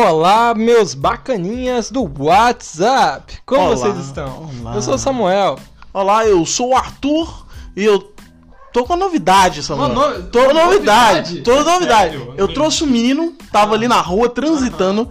Olá, meus bacaninhas do WhatsApp! Como Olá, vocês estão? olá. Eu sou o Samuel. Olá, eu sou o Arthur e eu tô com a novidade, Samuel. No- Tô com novidade, novidade? tô com novidade. Sério? Eu trouxe um menino, tava ali na rua transitando.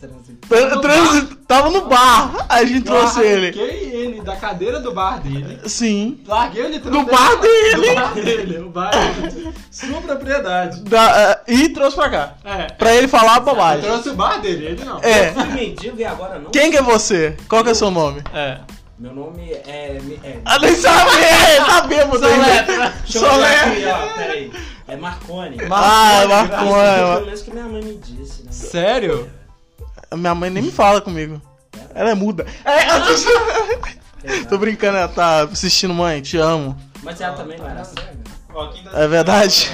Transitando. tra- transi- Tava no bar, a gente trouxe ele. Larguei ele da cadeira do bar dele. Sim. Larguei ele No bar dele. Do bar dele. O bar dele. Sua propriedade. Da- eh, e trouxe pra cá. É. Pra ele falar a Eu bobagem. trouxe o bar dele, ele não. É. Fui mendigo e agora não. Quem que é você? Qual que é seu nome? É. Meu nome é. é Ah, nem sabe! Tá bêbado eu olhar aqui, Solé. Peraí. É Marconi. Ah, Pelo Marconi. menos que minha mãe me disse, né? Sério? Minha mãe nem me fala comigo. Ela é muda. É, eu tô... tô brincando, ela tá assistindo, mãe, te amo. Mas ela também não era cega? É verdade?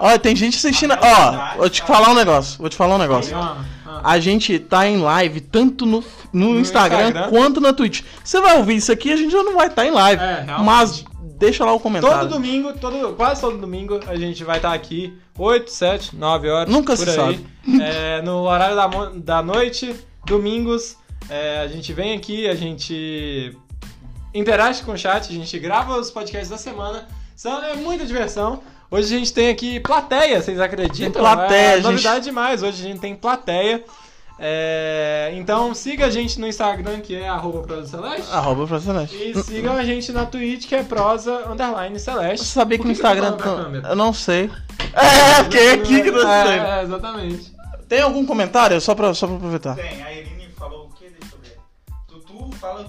Olha, tem gente assistindo. Ó, vou te falar um negócio. Vou te falar um negócio. Ah, ah. A gente tá em live tanto no, no, No Instagram, Instagram. quanto na Twitch. Você vai ouvir isso aqui, a gente já não vai estar em live. É, realmente. mas deixa lá o comentário. Todo domingo, todo, quase todo domingo, a gente vai estar aqui 8, 7, 9 horas. Nunca por se aí. sabe. É, no horário da, da noite, domingos, é, a gente vem aqui, a gente interage com o chat, a gente grava os podcasts da semana. São, é muita diversão. Hoje a gente tem aqui plateia, vocês acreditam? Tem plateia, é gente. novidade demais. Hoje a gente tem plateia. É, então siga a gente no Instagram, que é arroba Prosa Celeste. Arroba pra Celeste. E sigam a gente na Twitch, que é prosa underline celeste. Você sabia que no que você Instagram. tá-? Eu não sei. É, porque é aqui que eu não sei. É, é, exatamente. Tem algum comentário? Só pra, só pra aproveitar. Tem, a Irine falou o que? Deixa eu ver. Tutu fala,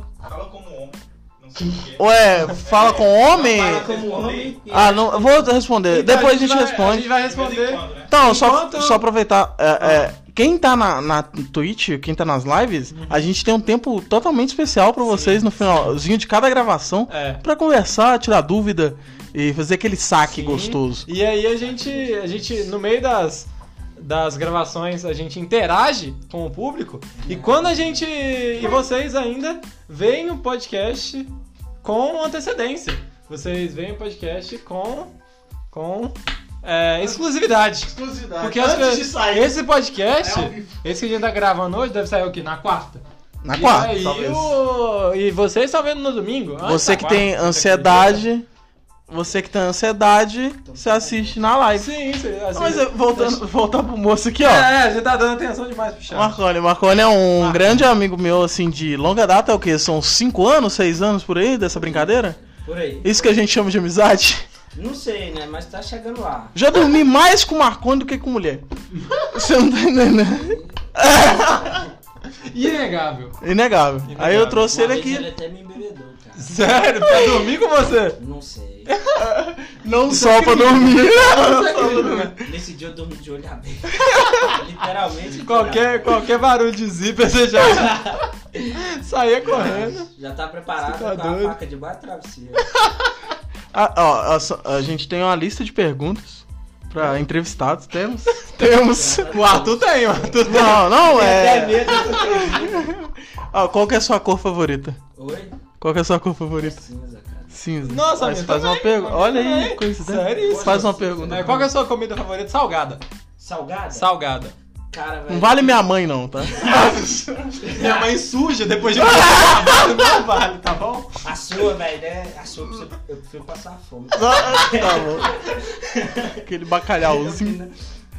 Ué, fala com homem? Fala como homem. e- Ah, não, eu vou responder. Então, Depois a gente vai- A responde. gente vai responder. né? Então, só, Enquanto- só aproveitar. é, é, quem tá na, na Twitch, quem tá nas lives, a gente tem um tempo totalmente especial pra vocês no finalzinho de cada gravação É. pra conversar, tirar dúvida e fazer aquele saque Sim. gostoso. E aí a gente, a gente no meio das, das gravações, a gente interage com o público. E quando a gente. E vocês ainda veem o podcast com antecedência. Vocês veem o podcast com. com. é, exclusividade. Exclusividade. Porque as coisas- esse podcast, esse que a gente tá gravando hoje, deve sair o quê? Na quarta? Na E quarta, aí talvez. o- E vocês estão vendo no domingo? antes Você da que quarta, tem ansiedade, você que tem ansiedade, você assiste na live. Sim, sim. Mas eu- voltando, voltar pro moço aqui, ó. É, a gente tá dando atenção demais pro chat. Marconi, Marconi é um Marconi. grande amigo meu, assim, de longa data, é o quê? São 5 anos, 6 anos por aí dessa brincadeira? Por aí. Isso que a gente chama de amizade? Não sei, né? Mas tá chegando lá. Já dormi mais com Marconi do que com mulher. Você não tá entendendo? Inegável. Inegável. Aí eu trouxe Uma ele aqui, Ele até me embebedou. Sério? Pra dormir com você? Não sei. não só pra dormir. Nesse dia eu dormi de olho aberto. Literalmente. Qualquer, qualquer barulho de zíper você já saía correndo. Já tá preparado tá com a doido? faca debaixo da travesseira. Ah, ó, a, só- a gente tem uma lista de perguntas pra entrevistados. Temos? Temos. O Arthur tem, o Arthur tem. Não, não, Até é. medo dessa. Ó, qual que é a sua cor favorita? Oi? Qual que é a sua cor favorita? Cinza, cara. Cinza. Nossa, Mas faz uma pergunta. Olha aí, coincidência. Sério isso? Faz uma pergunta. É, qual que é a sua comida favorita? Salgada. Salgada? Salgada. Cara, velho. Não vale minha mãe, não, tá? Minha mãe suja depois de trabalho, não vale, tá bom? A sua, velho, né? A sua eu prefiro- eu prefiro passar fome. tá bom. Aquele bacalhauzinho.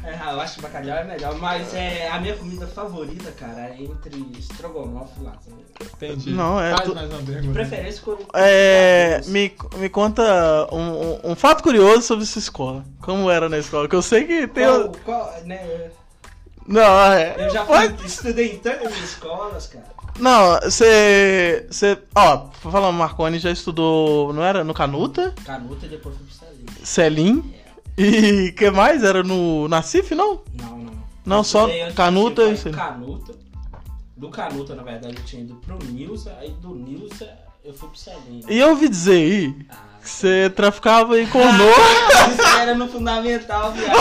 É, eu acho que bacalhau é melhor, mas é a minha comida favorita, cara, é entre estrogonofe e lasanha. Entendi. Não, é Faz tu- mais uma pergunta. Preferência com. É, me, me conta um, um- um fato curioso sobre sua escola. Como era na escola? Que eu sei que tem. Qual, qual, né, Não, é. eu já fui, estudei em tantas escolas, cara. Não, você. Você. Ó, falando, Marconi já estudou. Não era no Canuta? Canuta e depois fui pro Celim. Celim? E que mais? Era no. Na CIF, não? Não, não. Não, Eu só Canuta e pra Canuta. Do Canuta, na verdade, eu tinha ido pro Nilsa, aí do Nilsa eu fui pro Celim. E eu ouvi dizer aí Ah, que você traficava em Conô. Isso era no fundamental, viado.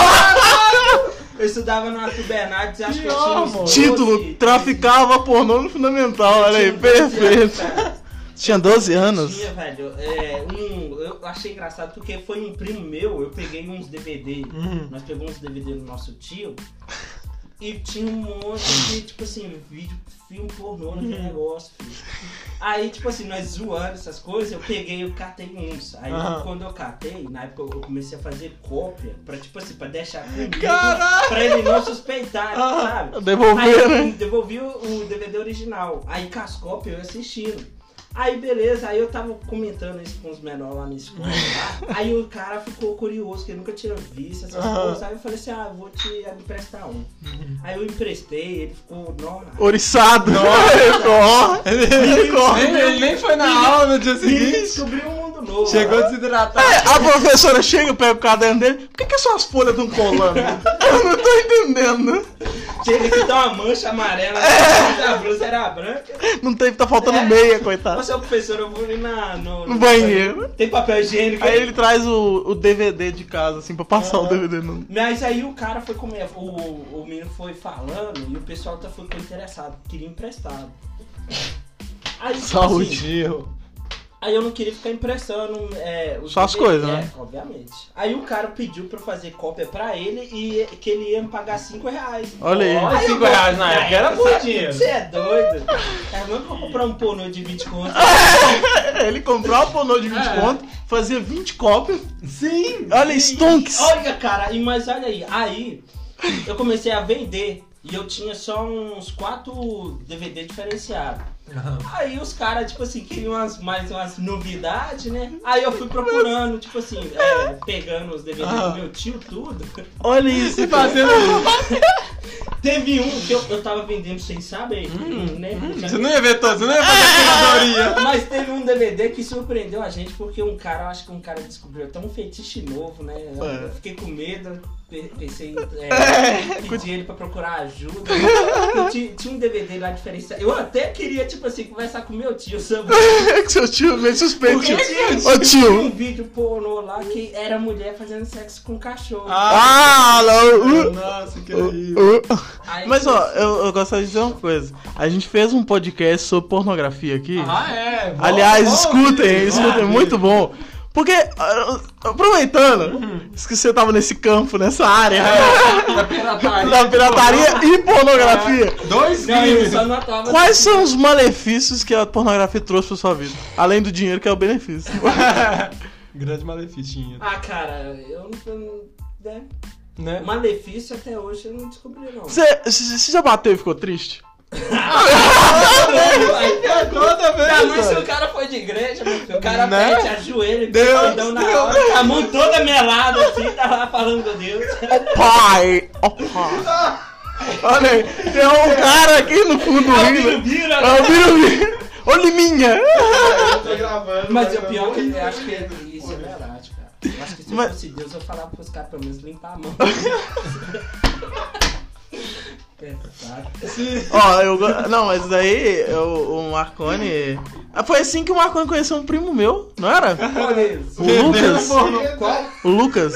Eu estudava no Arthur Bernardes, acho que eu tinha uns Não, 12, Título: 13. Traficava pornô no fundamental. Olha aí, Tinha 12 anos, perfeito. Tinha 12 anos. Tinha, velho. É, um, eu achei engraçado porque foi um primo meu, eu peguei uns DVD. Uhum. Nós pegamos uns DVD do nosso tio. E tinha um monte de, tipo assim, vídeo, filme pornô naquele Uhum. negócio, filho. Aí, tipo assim, nós zoando essas coisas, eu peguei e catei uns. Aí Aham. quando eu catei, na época eu comecei a fazer cópia, pra, tipo assim, pra deixar comigo, Caralho! pra ele não suspeitar, Aham. sabe? Devolver, Aí né? eu devolvi o, o DVD original. Aí com as cópias eu assistindo. Aí beleza, aí eu tava comentando isso com os menores lá na escola. lá. aí o cara ficou curioso, que ele nunca tinha visto essas coisas. Aí eu falei assim, ah, vou te emprestar um. Aí eu emprestei, ele ficou, Oriçado. Ele, nem, ele nem foi na aula no dia ele seguinte. descobriu um novo. Chegou desidratado. É, a professora chega, pega o caderno dele. Por que, que suas folhas estão colando? Eu não tô entendendo. Chega que tá uma mancha amarela, a blusa era branca. Não tem, tá faltando É. meia, coitado. Você é o professor, eu vou ir na, no, No banheiro. Tem papel higiênico Aí ele traz o, o DVD de casa, assim, pra passar o DVD no. Mas aí o cara foi comer, o, o menino foi falando e o pessoal tá, ficou interessado, queria emprestado. Aí, tipo Saúde. assim. Aí eu não queria ficar emprestando é, os Só as coisas, né? é, Obviamente. Aí o cara pediu pra eu fazer cópia pra ele e que ele ia me pagar 5 reais. Olha aí. Olha, Aí eu 5 reais na época era sabe? dinheiro. Você é doido? É mesmo pra comprar um pornô de 20 conto. Ele comprou o pornô de 20 É. conto, fazia 20 cópias. Sim! Olha, Stonks. Olha, cara, e- mas olha aí, aí eu comecei a vender e eu tinha só uns 4 DVD diferenciados. Aí os caras, tipo assim, queriam umas, mais umas novidades, né? Aí eu fui procurando, tipo assim, é, pegando os DVD Ah. do meu tio, tudo. Olha isso. Fazendo. Teve um que eu, eu tava vendendo sem saber, né? Você não ia ver todos, você não ia fazer curadoria. Mas teve um DVD que surpreendeu a gente, porque um cara, eu acho que um cara descobriu até um fetiche novo, né? Eu, É. eu fiquei com medo, pe- pensei em é, pedir ele pra procurar ajuda. Eu tinha, tinha um DVD lá diferenciado. Eu até queria, tipo assim, conversar com meu tio sobre que seu tio meio suspeito. porque tinha, Ô tinha tio. um vídeo pornô lá que era mulher fazendo sexo com cachorro. Ah, não. Uh, Nossa, que horrível. uh. Aí, Mas ó, eu, eu gostaria de dizer uma coisa. A gente fez um podcast sobre pornografia aqui. Ah, é. Bom, Aliás, bom, escutem, bom, escutem, bom. muito bom. Porque, ah, aproveitando, isso que você tava nesse campo, nessa área Da pirataria. da pirataria e pornografia. Dois Não, eu crimes. Quais são os malefícios que a pornografia trouxe pra sua vida? Além do dinheiro, que é o benefício. Grande maleficinho. Ah, cara, eu não. Né? Né? Malefício até hoje eu não descobri, não. Você, já bateu e ficou triste? É toda vez. Tá, mas se o cara foi de igreja, o cara Né? pede, ajoelha, Deus, perdão na Deus. hora, a mão toda melada assim, tá lá falando com Deus. Pai! Ó pai! Olha aí, tem um cara aqui no fundo do É o rio. Birubiru, É o Birubiru. Ô Liminha! Eu tô gravando. Mas mas o pior é que eu acho que isso é verdade, cara. Eu acho que se eu Mas- fosse Deus, eu falava pros caras pelo menos limpar a mão. Pesado. Ó, eu. go- Não, mas daí eu- o Marconi. Ah, Foi assim que o Marconi conheceu um primo meu, não era? O Lucas. O Lucas.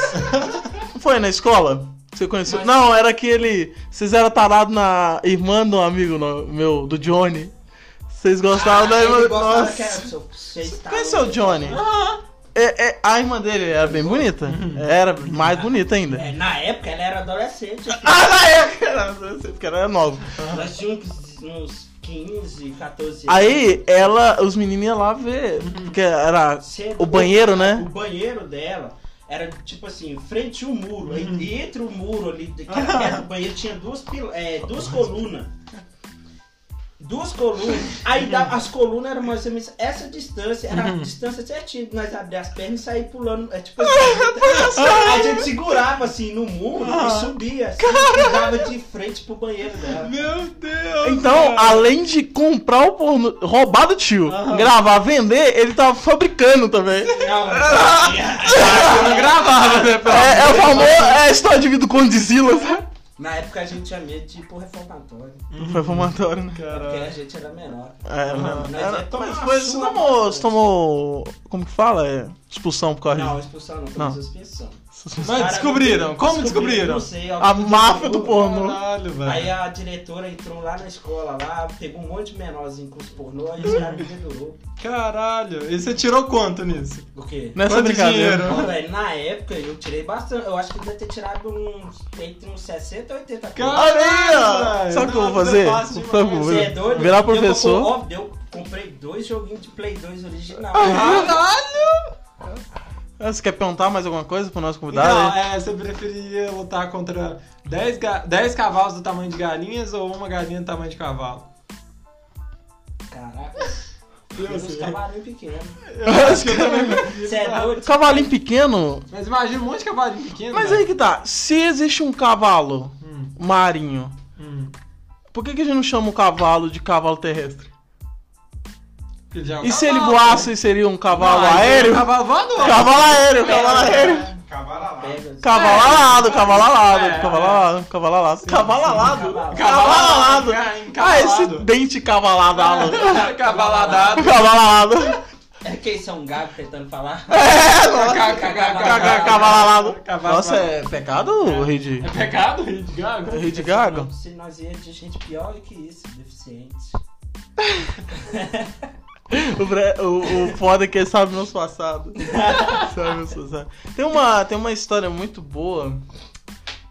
Não foi na escola? Você conheceu? Não, era aquele. Vocês eram tarados na irmã do amigo no- meu, do Johnny. Vocês gostavam da irmã. Ah, ele gostava Nossa. que era- se eu- se eu estava- Conheceu o Johnny? É, é, a irmã dele era bem bonita? Era mais bonita ainda. É, na época ela era adolescente. filho. Ah, na época! era adolescente, Porque ela era nova. Nós tínhamos uns 15, 14 anos. Aí ela, os meninos iam lá ver. Porque era o banheiro, O né? banheiro dela era tipo assim, frente ao muro. Aí entre o muro ali, que era perto do banheiro, tinha duas, é, duas colunas. Duas colunas. Aí da- as colunas eram mais ou menos essa distância, era a distância certinha. Nós abríamos as pernas e saíamos pulando. É, tipo assim, a gente segurava assim no muro e subia. Assim, e dava de frente pro banheiro dela. Meu Deus. Então, cara. além de comprar o porno, roubar do tio, gravar, vender, ele tava fabricando também. Não, Eu não gravava, né? É, é o famoso, é a história de vida de Silas. Na época a gente tinha medo de ir pro reformatório. Foi fumatório, né? Porque Caralho. a gente era menor. É, não. Mas Era- é mas depois você tomou, tomou, como que fala? É, expulsão por causa Não, expulsão não, Não. foi suspensão. Mas cara- descobriram? Como descobriram? Não sei. A máfia do pornô. Caralho, velho. Aí a diretora entrou lá na escola, lá, pegou um monte de menorzinho com os pornô, aí os caras me dedurou. Caralho. E você tirou quanto nisso? O quê? Nessa Quanto brincadeira. dinheiro? Pô, velho, na época eu tirei bastante. Eu acho que deve ter tirado uns, entre uns 60 e 80 Caralho, velho. Sabe o que eu vou fazer? é Sabe o. Você é fazer? doido? Virar Eu professor. eu comprei dois joguinhos de Play 2 original. Caralho! Ah, Você quer perguntar mais alguma coisa pro nosso convidado? Aí? é, você preferia lutar contra 10, ga 10 cavalos do tamanho de galinhas ou uma galinha do tamanho de cavalo? Caraca. Sei. cavalinhos pequenos. Eu acho que eu também. Você é doido? Cavalinho pequeno? Mas imagina um monte de cavalinho pequeno. Mas velho. aí que tá. Se existe um cavalo Hum, marinho, hum. por que, que a gente não chama o cavalo de cavalo terrestre? E se ele voasse, seria um cavalo Não, é aéreo? um Cavalo voador. Cavalo aéreo, cavalo aéreo. Cavalo alado. Pega. Cavalo alado, cavalo alado, É, cavalo é. alado, cavalo alado. Cavalo alado? cavalo. Alado. Ah, esse dente cavalado. Cavaladado. Cavalo alado. É que isso é um gago tentando falar. É, alado. Cavalo Nossa, alado. é pecado, Reid? É pecado, Lady Gaga? Reid Gaga? Se nós ia de gente pior que isso, deficiente. O, bre- o, o foda é que ele sabe meus passados. sabe meus passados. Tem uma, tem uma história muito boa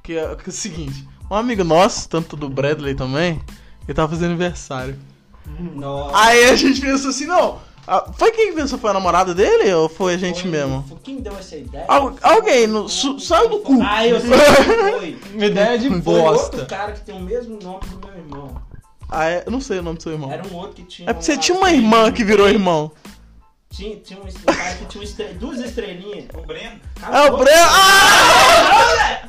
que é, que é o seguinte: um amigo nosso, tanto do Bradley também, ele tava fazendo aniversário. Nossa. Aí a gente pensou assim: não, ah, foi quem que pensou? Foi a namorada dele ou foi a gente Foi- mesmo? foi Quem deu essa ideia? Al- alguém no- su- saiu do cu. Ah, eu sei quem foi. Uma ideia de Foi outro cara que tem o mesmo nome do meu irmão. Ah, é? Eu não sei o nome do seu irmão. Era um outro que tinha. É porque você tinha uma irmã que virou irmão. Tinha, tinha um cara que tinha um estre- duas estrelinhas. O Breno. É o Breno. Ah!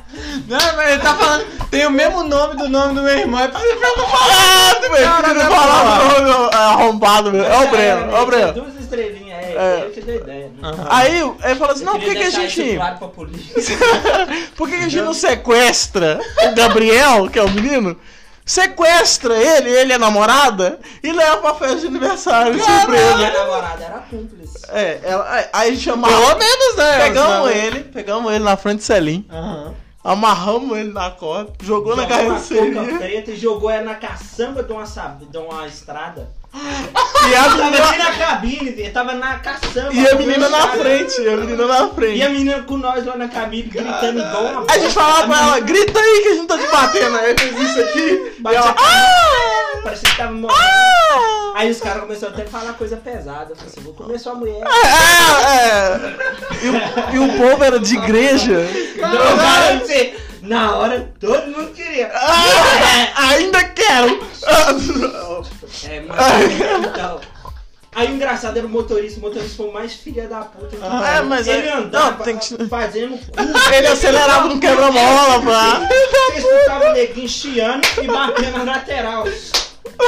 Não, mas ele tá falando. Tem o mesmo nome do nome do meu irmão. É pra você ficar Ah, velho, Cara, ele não é falava o nome, é arrombado mesmo. É o Breno, é o Breno. Duas estrelinhas, é, É. ele que deu ideia. Né? Aí ele falou assim: Eu não, por que, que a gente. isso claro pra polícia. Por que, que a gente não sequestra o Gabriel, que é o menino? Sequestra ele, ele é namorada, e leva pra festa de aniversário, de Minha surpresa. namorada era cúmplice. É, ela, aí- chamava. Pelo menos, né? Pegamos ele, pegamos ele na frente do Celim, Aham. amarramos ele na corda, jogou na Jogou uma carroceria. preta e jogou ela na caçamba de uma, sab- de uma estrada. E a Tava nem menina, na cabine, tava na caçamba. e a menina na estrada. frente, e a menina na E a frente. menina com nós lá na cabine, gritando igual uma A gente falava pra ela, grita aí que a gente tá te batendo. Aí fez isso aqui, e Bate ela. a- Ah! Parecia que tava morrendo. Ah! Aí os caras começaram até a falar coisa pesada. Eu falei assim, vou comer sua mulher. É, é. E, o, e o povo era de igreja. Drogaram você. Na hora, todo mundo queria. Ah, ainda quero. É, mano. Então. Aí o engraçado era o motorista, o motorista foi o mais filha da puta. É, pariu. mas ele é- andava não, tem que- fazendo curva. Ele acelerava no quebra-mola, pá. Você escutava o neguinho chiando e batendo na lateral.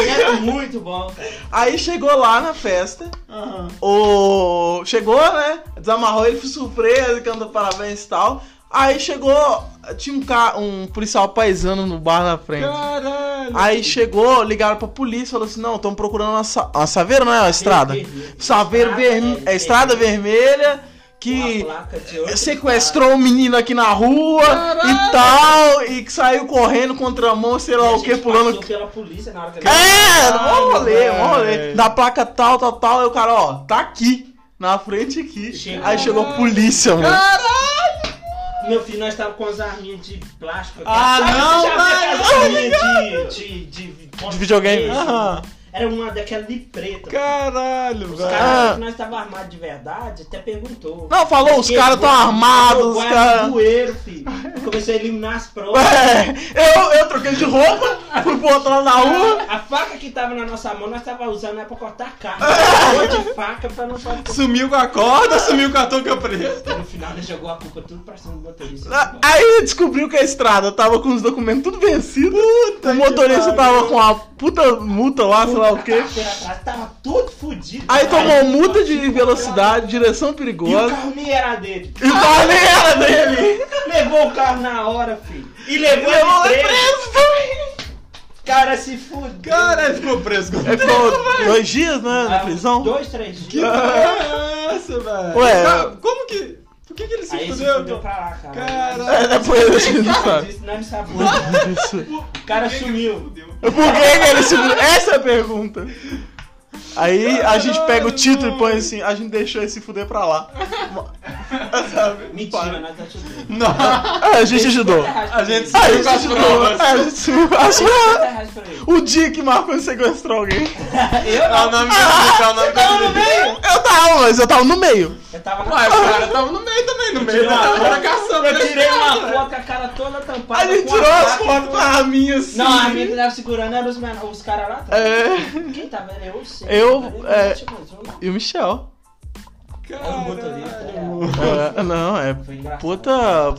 Era muito bom. Aí chegou lá na festa. Aham. O. Chegou, né? Desamarrou ele, foi surpresa, cantou parabéns e tal. Aí chegou. Tinha um, ca... um policial paisano no bar na frente. Caralho. Aí chegou, ligaram pra polícia, falou assim: não, estão procurando uma, sa... uma saveira, não é? Uma estrada? Vermelho. Saveiro Estrada, vermelho. é, É estrada vermelha que. Sequestrou um menino aqui na rua e tal, e que saiu correndo contra a mão, sei lá o que, pulando. pela polícia na hora que É, Caralho, mó rolê, mó rolê. Da placa tal, tal, tal, e o cara, ó, tá aqui, na frente aqui. Chegou. Aí chegou a polícia, mano. Caralho! Meu filho, nós tava com as arminhas de plástico. aqui. Ah, Sabe, não, você já viu velho! aquelas arminhas de, de, de, De videogame? Aham. Era uma daquela de preta. Caralho, Os velho. caras que nós tava armados de verdade até perguntou. Não, falou, os caras tão armados, os caras. bueiro, Comecei a eliminar as provas. É, eu, eu troquei de roupa, fui pro outro lado da rua. A faca que tava na nossa mão, nós tava usando é pra cortar carne. Cor de faca pra não fazer. Sumiu com a corda, sumiu com a touca preta. No final, ele jogou a culpa tudo pra cima do motorista. Ah, Aí descobriu que a estrada tava com os documentos tudo vencidos. o motorista tava com a puta multa lá, sei lá o quê. Atrás, Tava tudo fudido. Aí cara. tomou multa de velocidade, direção E o perigosa. carro nem era dele. E o carro nem era dele. Levou o carro na hora, filho. E levou, Levou ele preso. preso. Cara, se fudeu. Cara, ele ficou preso com Ele ficou dois dias, né, na Ah, prisão. Dois, três Que dias. porra é essa, velho? Ué. Cara, Como que. Por que, que ele se Aí fudeu? fudeu pô? pra lá, cara. Caralho. É, depois a gente não sabe. Isso não sabe. O cara sumiu. Por que, que ele se fudeu? Essa é a pergunta. Aí a gente pega o título e põe assim, a gente deixou ele se fuder pra lá. Sabe? Mentira, nós ajudamos. Não. Ah, a gente ajudou. A gente Ah, a gente com as ajudou. provas. Ah, a gente se achou 50 reais pra ele. o dia que Marcos sequestrou alguém. Eu É o nome do é o nome tava no meio. Eu tava, mas eu tava no meio. Eu tava na Ué, o cara tava no meio também, no meio uma foto. caçando. Eu tirei uma foto com a cara toda tampada. A gente tirou as fotos pra mim assim. Não, a minha que tava segurando eram os, caras lá atrás. É. Quem tava? Era eu, Eu, é. E o Michel. Era o motorista. É, não, é Foi engraçado. puta,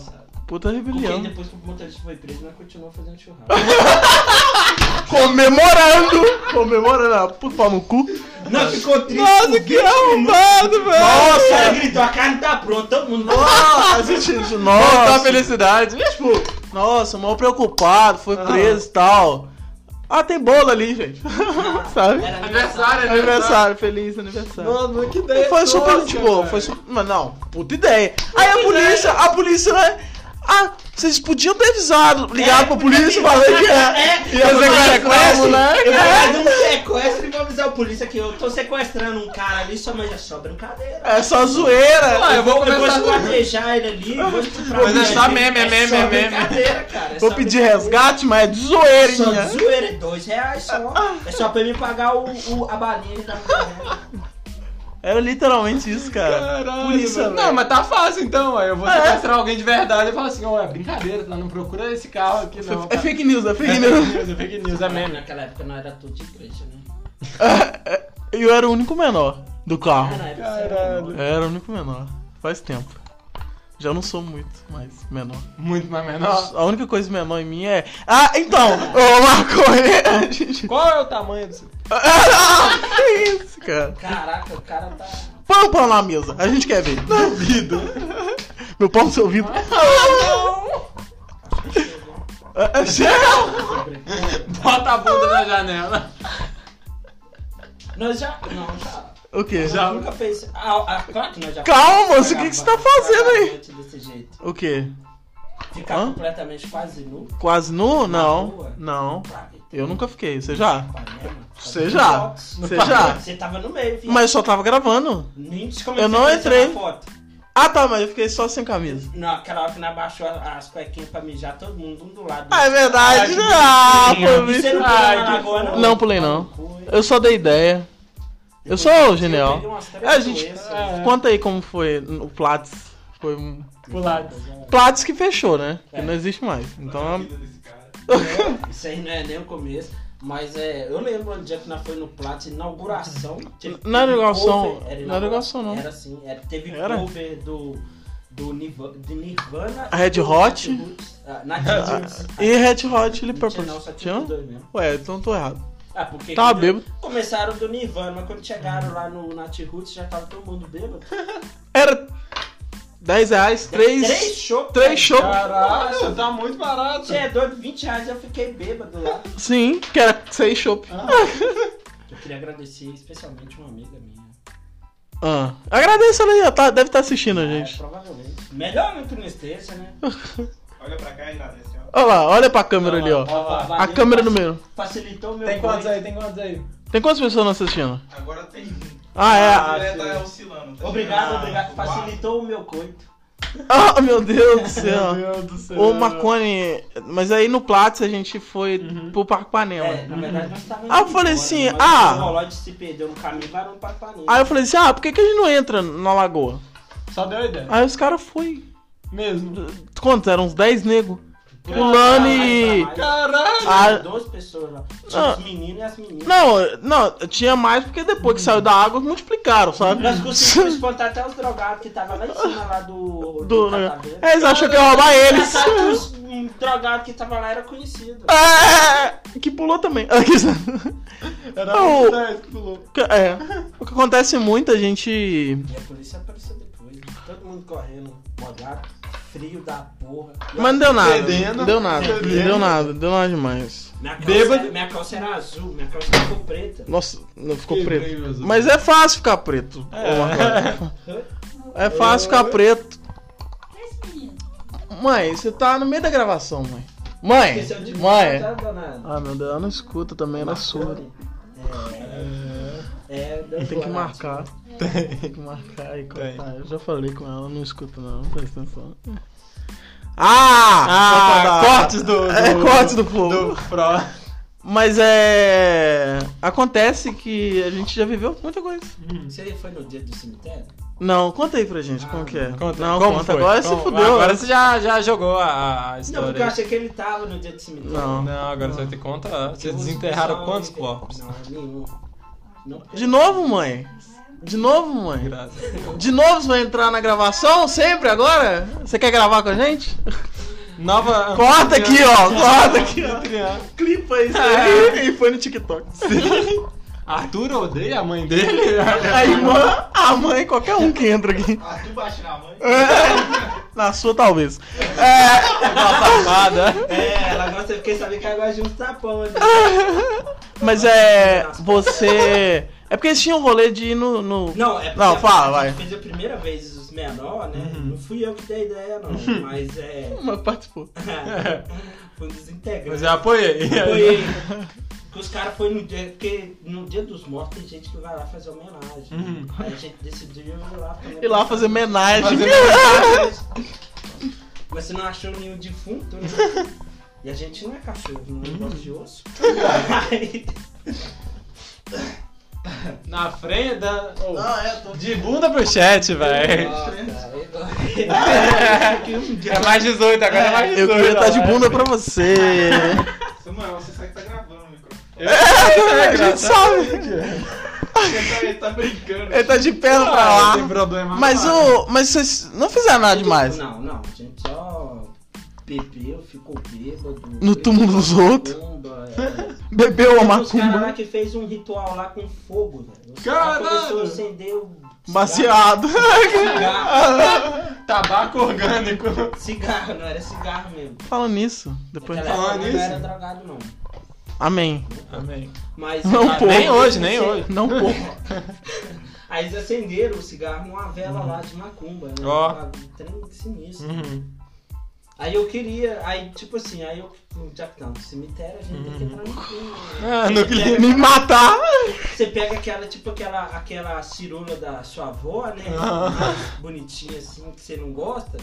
puta Porque rebelião. depois que o motorista foi preso, nós continuamos fazendo churrasco. Comemorando! Comemorando, ah, por pau no cu. Não, ficou triste. Nossa, que 20 minutos. arrombado, velho! O cara Nossa! gritou, a carne tá pronta, todo mundo. Nossa, a gente, Voltou a nossa, felicidade. tipo, nossa, mal preocupado, foi preso e tal. Ah, tem bolo ali, gente. Sabe? Era Aniversário, Aniversário, feliz aniversário. Mano, que ideia Foi super gente boa, foi super. Mas não, puta ideia. Aí a polícia, a polícia, né? Ah, vocês podiam ter avisado, ligado É, pra polícia, falei que é. É, Ia fazer eu sequestro, sequestro, né? Eu vou É. fazer um sequestro e vou avisar o polícia que eu tô sequestrando um cara ali, só, mas é só brincadeira. É só zoeira. Ah, eu vou Eu vou começar esquartejar ele ali, vou estuprar Mas é ele só ali. meme, é meme, só é meme. brincadeira, cara. é Vou só pedir resgate, mas é de Só zoeirinha. de zoeira, é dois reais só. É só pra mim pagar o, o- a balinha da mulher. Era literalmente isso, cara. Caralho, mano. velho. Não, mas tá fácil então. Aí eu vou É. sequestrar alguém de verdade e falar assim: ó, é brincadeira, tá? Não procura esse carro aqui, não. É cara. fake news, é É fake fake news. news, é fake news, é meme. Naquela época não era tudo de igreja, né? E eu era o único menor do carro. Ah, Caralho. Eu era o único menor. Faz tempo. Já não sou muito mais menor. Muito mais menor. A única coisa menor em mim é. Ah, então! Ô! A gente. Qual é o tamanho do seu. Ah, que isso, cara? Caraca, o cara tá. Põe o pão na mesa, a gente quer ver. Duvido. Meu pão no seu ouvido. Ah, ah, chega! Bota a bunda na janela. Nós já. Não, já. O quê? Já. Nunca fez. Ah, ah, claro que nós já Calma, moço, o que que você tá fazendo aí? Desse jeito. O quê? Ficar Hã? completamente quase nu. Quase nu? Não. rua? Não. Eu nunca fiquei. Você já? Ipanema, Você já? Você já? Você tava no meio, filho. Mas eu só tava gravando. Nem como eu não entrei. na Foto? Ah, tá, mas eu fiquei só sem camisa. Não, aquela hora que nós baixou as cuequinhas pra mijar, todo mundo um do lado. Ah, é verdade. Ah, foi Você não pulou Ai, na lagoa, não? Não pulei, não. Eu só dei ideia. Eu sou genial. É, a gente-. É. Conta aí como foi o Platts. Foi um. Lado. Platts que fechou, né? Que É. não existe mais. Então. Isso aí não é nem o começo. Mas é, eu lembro um dia que nós foi no Platts, inauguração. teve- Não era inauguração, não era inauguração, não. Era assim, era, teve Era? cover do, do Nirvana, de Nirvana. A Red Hot? Roots. Ah, Roots. E Red Hot Chili Não tinha. Ué, então tô errado. Ah, porque bêbado. começaram do Nirvana, mas quando chegaram lá no Nat Roots já tava todo mundo bêbado. Era 10 reais, 3. Três chopp. três chopp. Caralho, tá muito barato. Você é doido, 20 reais eu fiquei bêbado lá. Sim, que era 6 chopp. Eu queria agradecer especialmente uma amiga minha. Ah. Agradeço ela aí, ó, tá, deve estar assistindo a É, gente. provavelmente. Melhor que não esteja, né? Olha pra cá e agradece, ó. Olha lá, olha pra câmera ali, ó. Ó, A câmera faci- número. Facilitou o meu Tem quantos aí? Tem quantos aí? Tem quantas pessoas não assistindo? Agora tem. Ah, é. A mulher tá oscilando. Tá Obrigado, obrigado. Facilitou o meu coito. Ah, meu Deus do céu. Deus do céu. Ô, Marconi, mas aí no Platts a gente foi pro Parque Panema. É, na verdade nós estávamos. Ah, eu falei assim, mas ah. O relógio se perdeu no caminho e varou pra Panema. Aí eu falei assim, ah, por que, que a gente não entra na lagoa? Só deu ideia. Aí os caras foi. Mesmo. Quantos? Eram uns 10 negros. Pulando e. Caralho. Ah. Tinha 12 pessoas lá. Tinha Ah. os meninos e as meninas. Não, não, tinha mais porque depois que saiu da água multiplicaram, sabe? Nós conseguimos espantar até os drogados que estavam lá em cima lá do. Do, Catavento. é, eles acham que ia roubar eles. Engraçado que Os um, drogados que estavam lá era conhecido. É, que pulou também. Era dez que pulou. É. O que acontece muito, a gente. E a polícia apareceu. Todo mundo correndo, molhado, frio da porra. Mas não deu nada. Não deu nada. Não deu nada, não deu nada demais. Minha calça, Bêbado. minha calça era azul, minha calça ficou preta. Nossa, não ficou preto. Mas é fácil ficar preto. Marcelo. É fácil ficar preto. Mãe, você tá no meio da gravação, mãe. Mãe! Mãe! tá, danado? Ah, meu Deus, ela não escuta também, ela é surda. É, é, deu Tem que marcar. Tem que marcar e cortar. Eu já falei com ela, não escuta não, presta atenção. Ah! Ah, cortes do, do, É, cortes do Pro. Mas é. Acontece que a gente já viveu muita coisa. Você foi no dia do cemitério? Não, conta aí pra gente como que é. Conta, não, como conta. foi? Agora Como- você fudeu. Agora você já, já jogou a, a Não, história. porque eu achei que ele tava no dia do cemitério. Não. Não, agora você vai ter que contar. Vocês desenterraram quantos corpos? Não, nenhum. De novo, mãe? De novo, mãe? De novo você vai entrar na gravação sempre agora? Você quer gravar com a gente? Nova. Corta aqui, ó. Corta aqui, ó. Clipa isso aí e foi no TikTok. Arthur odeia a mãe dele. A irmã, a mãe, qualquer um que entra aqui. Tu bate na mãe? Na sua, talvez. É, Safada. É, ela gosta, fiquei sabendo que ela gosta de uns tapão. Né? mas é. Você. É porque eles tinham um rolê de ir no. no- Não, é porque Não, a- fala, vai. fez a primeira vez os menor, né? Uhum. Não fui eu que dei a ideia, não. Mas é. Mas participou. foi um dos integrantes. Mas eu apoiei. Foi. Que os caras foram no dia. Porque no dia dos mortos tem gente que vai lá fazer homenagem. Uhum. Aí a gente decidiu ir lá também. Ir lá fazer homenagem. Fazer Mas você não achou nenhum defunto, né? E a gente não é cachorro, não é gosta de osso. Aí, Na frente da. Não, é, tô. De bunda pro chat, velho. É mais 18, agora é mais 18. Eu queria estar de ó. bunda pra você. Samuel, você sabe que tá gravando microfone. É, a gente sabe. Ele tá, ele tá brincando. Ele tá de perna pra lá. não tem problema. Mas o. Mas vocês não fizeram nada demais. Não, não, a gente só bebeu, ficou bêbado. No túmulo dos outros. macumba, é. Bebeu a Tem uns caras lá macumba. que fez um ritual lá com fogo, velho. Os Caralho! começou a acender o Baseado. cigarro. Tabaco orgânico. Cigarro, não era cigarro mesmo. Falando nisso, depois. Falando nisso? não era drogado, não. Amém. Amém. Mas Não, pô. Nem hoje, nem hoje. Não, pô. Aí eles acenderam o cigarro numa vela lá de macumba, né? Ó. Um trem sinistro. Uhum. Aí eu queria, aí tipo assim, aí eu, já que tá no cemitério, a gente tem que entrar no clima. né? Ah, no clima. pega- Me matar. Você pega aquela, tipo aquela, aquela cirula da sua avó, né? Mais bonitinha assim, que você não gosta.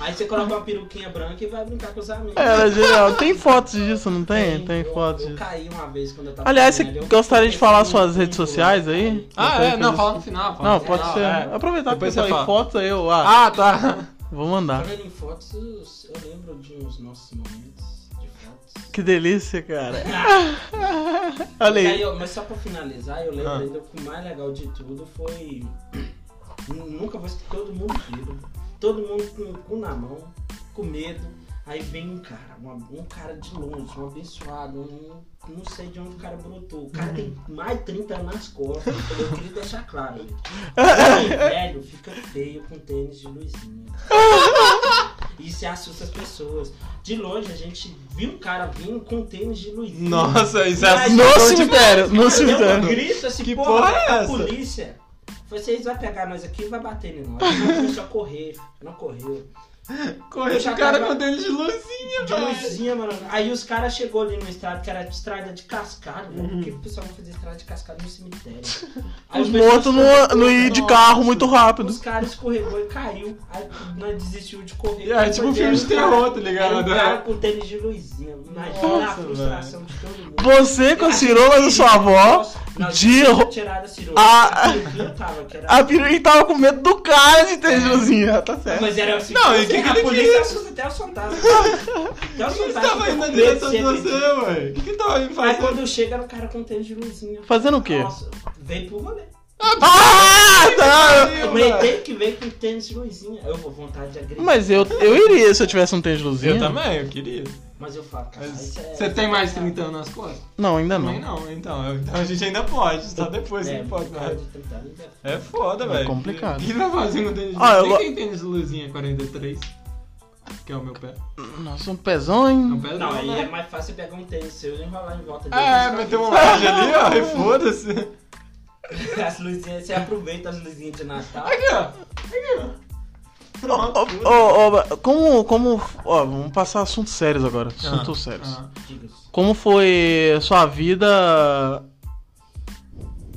Aí você coloca uma peruquinha branca e vai brincar com os amigos. Era genial. Tem fotos disso, não tem? Tem eu, fotos Eu disso. caí uma vez quando eu tava Aliás, você eu gostaria de falar assim, suas redes sociais aí? Ah, é? Não, que fala no final. fala Não, no pode final, ser. é. Aproveitar que Depois eu você fotos aí, eu ah, Ah, tá. vou mandar. Falando em fotos, eu lembro de uns nossos momentos de fotos. Que delícia, cara. Olha aí, aí. eu- mas só pra finalizar, eu lembro Ah. ainda que o mais legal de tudo foi. Nunca vou esquecer, todo mundo vivo, todo mundo com o cu na mão, com medo. Aí vem um cara, uma- um cara de longe, um abençoado, um, não sei de onde o cara brotou. O cara tem mais de 30 anos nas costas, eu queria deixar claro. Homem velho fica feio com tênis de luzinha. Isso assusta as pessoas. De longe a gente viu um cara vindo com tênis de luzinha. Nossa, isso é assustador No cemitério, no um cemitério. grito assim, Que porra, porra é a essa? polícia. Vocês vão pegar nós aqui e vai bater em nós. Não começou a correr, não correu. Corre Eu já o cara com tênis de luzinha, De velho. luzinha, mano. Aí os caras chegou ali no estrada, que era de estrada de velho. Uhum. Por que o pessoal vai fazer estrada de cascalho no cemitério? Aí Os mortos não, não ir de carro muito rápido. Os caras escorregou e caiu. Aí nós desistiu de correr. É, tipo um filme de terror, tá ligado? Um cara com tênis de luzinha. Imagina a Nossa, frustração de todo mundo. Você com a cirola da sua avó, Não, de a. Ah. Tava, que era- a piruinha tava com medo do cara de ter luzinha. Tá certo. Mas era assim. Não, e que que a ele polícia queria? assusta até o fantasma. Até o Ele fantasma. tava indo direção de você, ué. O que que ele tava indo Aí fazer? quando chega era um cara com tênis de luzinha. Fazendo o quê? Nossa, veio pro rolê. Ah, tá! Eu meio que veio com tênis de luzinha. Eu vou vontade de agredir. Mas eu, eu iria se eu tivesse um tênis de luzinha. Eu também, eu queria. Mas eu falo, cara, Mas isso é... Você tem mais de 30 anos nas costas? Não, ainda Também não. não, então. Então a gente ainda pode, só depois É, que pode cara de 30 anos é É foda, É velho. complicado. O que vai fazer no tênis de Ah, eu go- Tem quem tênis de luzinha 43? Que é o meu pé. Nossa, um pezão, hein? Não, pé Não, aí né? é mais fácil pegar um tênis seu e enrolar em volta dele. É, meter um laje ali, ó, e foda-se. As luzinhas, você aproveita as luzinhas de Natal. Aqui, ó. Aqui, ó. Ô, ô, ô, como, como. Ó, vamos passar assuntos sérios agora. Assuntos Ah, sérios. ah. Como foi sua vida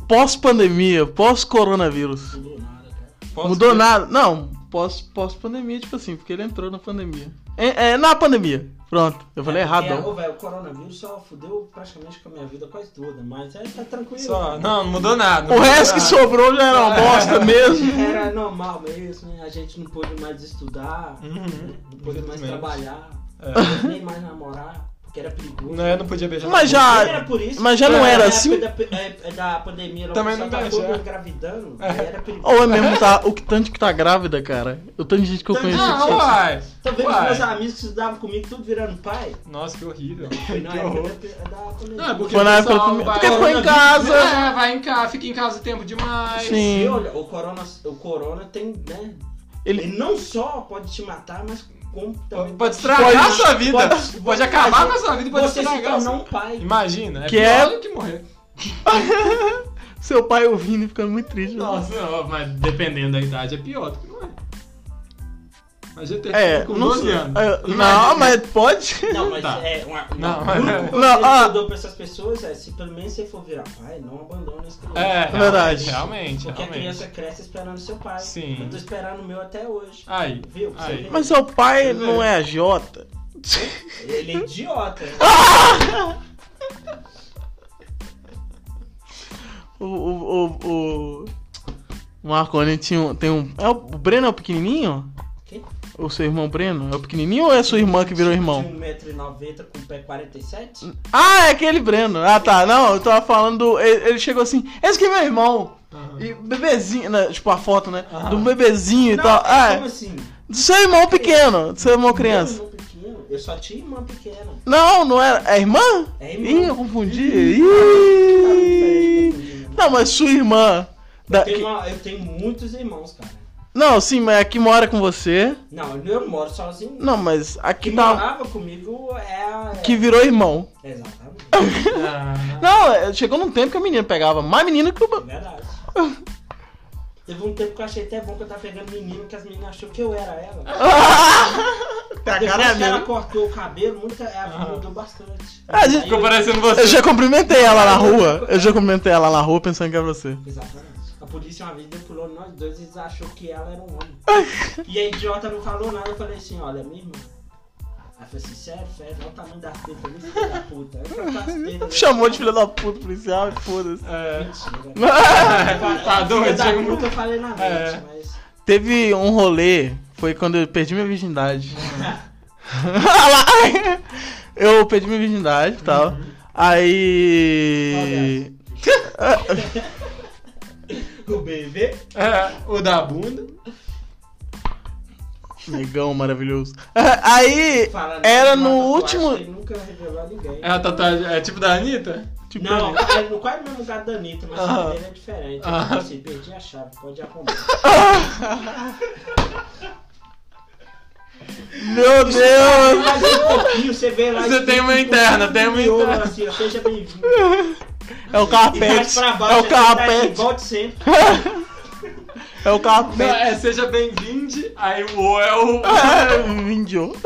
pós-pandemia, pós-coronavírus? Mudou nada, cara. Posso Mudou nada? Não, pós- pós-pandemia, tipo assim, porque ele entrou na pandemia. É, é, na pandemia. Pronto, eu falei É, errado. não. ô, velho, o coronavírus só fudeu praticamente com a minha vida quase toda, mas aí tá tranquilo. Só, não, não mudou nada. não O mudou resto que nada. sobrou já era uma bosta mesmo. Era normal mesmo, né? A gente não pôde mais estudar, Uhum, não pôde mais trabalhar, É. nem mais namorar, porque era perigoso. Não, eu não podia beijar. Mas já-. Era por isso. mas já não Na era época assim? Da, é, da pandemia, lá, Também não tava deixa, todo mundo é. engravidando, É. aí era perigoso. Ou é mesmo tá, o que tanto que tá grávida, cara? O tanto de gente que eu conheci. Não, que- uai. Tô vendo os Uai. meus amigos que estudavam comigo, tudo virando pai. Nossa, que horrível. Foi na Que época da, da pandemia. Não, é porque Foi na época vai- porque ficou em casa. É, vai em casa, fica em casa tempo demais. Sim. E olha, o corona, o corona tem, né? Ele- Ele não só pode te matar, mas Pode estragar a sua vida. pode- Pode, acabar com a sua vida e pode Você se estragar. um pai. Imagina, é Que pior é- do que morrer. Seu pai ouvindo e ficando muito triste. Nossa, não, mas dependendo da idade é pior do que Mas já tem É, com não 12 sei. anos. É, Não, mas pode. Não, mas Tá. é uma, Não, uma, mas- o único Não, conselho ah. que eu dou pra essas pessoas é se pelo menos você for virar pai, não abandone esse criança. É, verdade. Realmente, Porque a realmente. criança cresce esperando seu pai. Sim. Eu tô esperando o meu até hoje. Aí, Viu? Você aí. vê? Mas seu pai não é agiota? Ele é idiota. né? O, o, o, o Marconi tinha um, tem um. É o, o Breno é o pequenininho? O seu irmão Breno? É o pequenininho ou é sua irmã que virou irmão? De 1,90m com pé 47? Ah, é aquele Breno. Ah, tá. Não, eu tava falando. do- Ele, ele chegou assim. Esse aqui é meu irmão. Aham. E bebezinho, né, tipo a foto, né? Aham. Do bebezinho e Não, tal. Ah, como assim? do seu irmão pequeno. Do seu irmão criança. Eu só tinha irmã pequena. Não, não era. É irmã? É irmã. Ih, eu confundi. Tá Ih. Não, mas sua irmã. da- Eu tenho, uma- eu tenho muitos irmãos, cara. Não, sim, mas a que mora com você. Não, eu não moro sozinho. Não, mas a Que que tá. morava comigo é a. Que virou irmão. Exatamente. Ah, Não, é, chegou num tempo que a menina pegava mais menino que É o. verdade. Teve um tempo que eu achei até bom que eu tava pegando menino, que as meninas achou que eu era ela. Tá Depois cara que ela cortou o cabelo, muita, ela Aham. mudou bastante. Ah, gente, Ficou parecendo você. Eu já cumprimentei ela na rua. Eu já cumprimentei ela na rua pensando que era você. Exatamente. A polícia uma vez depurou nós dois e eles achou que ela era um homem. e a idiota não falou nada, eu falei assim, olha, minha irmã. Ela falou assim, sério, sério, olha o tamanho das tetas ali, filha da puta. Aí eu falei, "As tetas, Chamou de filha da puta policial e foda-se. É. Mentira. Tá doido? da puta eu falei na mente, É. mas... Teve um rolê, foi quando eu perdi minha virgindade. Eu perdi minha virgindade e tal. Aí. O bebê... É, o da bunda. Negão maravilhoso. Aí. falando Era de uma no tatuagem último. ele nunca revelou a ninguém. É a tatuagem, é tipo da Anitta? Tipo, Não, é no quase mesmo lugar da Anitta, mas o dele é diferente. Tipo assim, perdi a chave, pode arrumar. Meu Deus! Mais um pouquinho, você vê lá. Você tem uma interna, tem uma interna. Assim, seja bem-vindo. É o carpete. baixo, É o assim, tá carpete. volte sempre. É o Não, carpete. é seja bem-vinde, aí o O é o. Vindiou.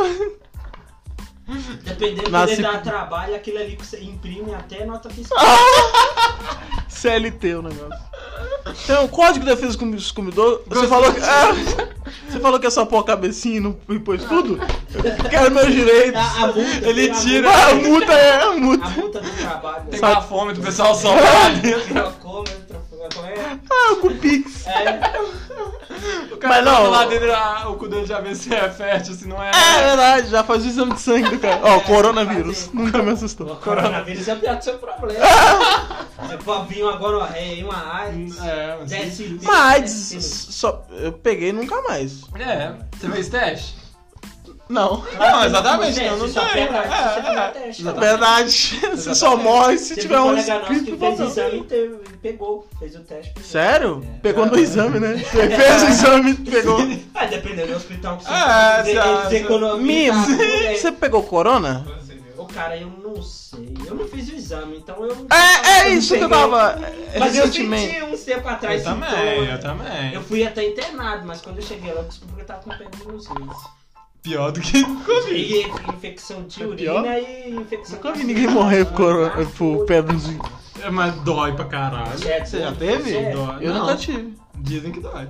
Dependendo Nasce- de dar trabalho, aquilo ali que você imprime até nota fiscal. CLT o negócio. Tem um código de defesa do consumidor. Você falou que. Ah, você falou que é só pôr a cabecinha e não e pôs tudo? Eu quero meus direitos. A, a multa, Ele a tira- multa- A multa é a multa. A multa do trabalho. Tem Sabe- bafômetro, o pessoal solta lá dentro. É? Ah, o Cupix. É, O cara Mas não. solta lá dentro, ah, o cu dele já vê se é fértil, se não é. É verdade, já faz o exame de sangue do cara. Ó, coronavírus. Nunca me assustou. o coronavírus é pior do seu problema. Você pode vir uma gonorreia, uma AIDS, É, mas- DST. Mas só eu peguei nunca mais. É, você fez teste? Não. Não, exatamente, não, não tem. É, é, teste, Na tá? verdade, você só morre se tiver um um espírito fez exame e e pegou, fez o teste. Sério? É. Pegou no exame, né? Fez o exame, pegou. Ah, dependendo do hospital que você eles economizam Mim, é- você pegou corona? O cara, eu não sei. Eu não fiz o exame, então eu não É, é isso que eu tava. Mas eu senti uns tempo atrás Eu também, eu também. Eu fui até internado, mas quando eu cheguei lá, eu descobri que eu tava com pedra nos rins. Pior do que Covid. E infecção de É urina e infecção Nunca vi de- ninguém morrer por, Ah, coro- por pedra É, Mas dói pra caralho. Certo, Você já teve? Dói. Eu Não, nunca tive. Dizem que dói.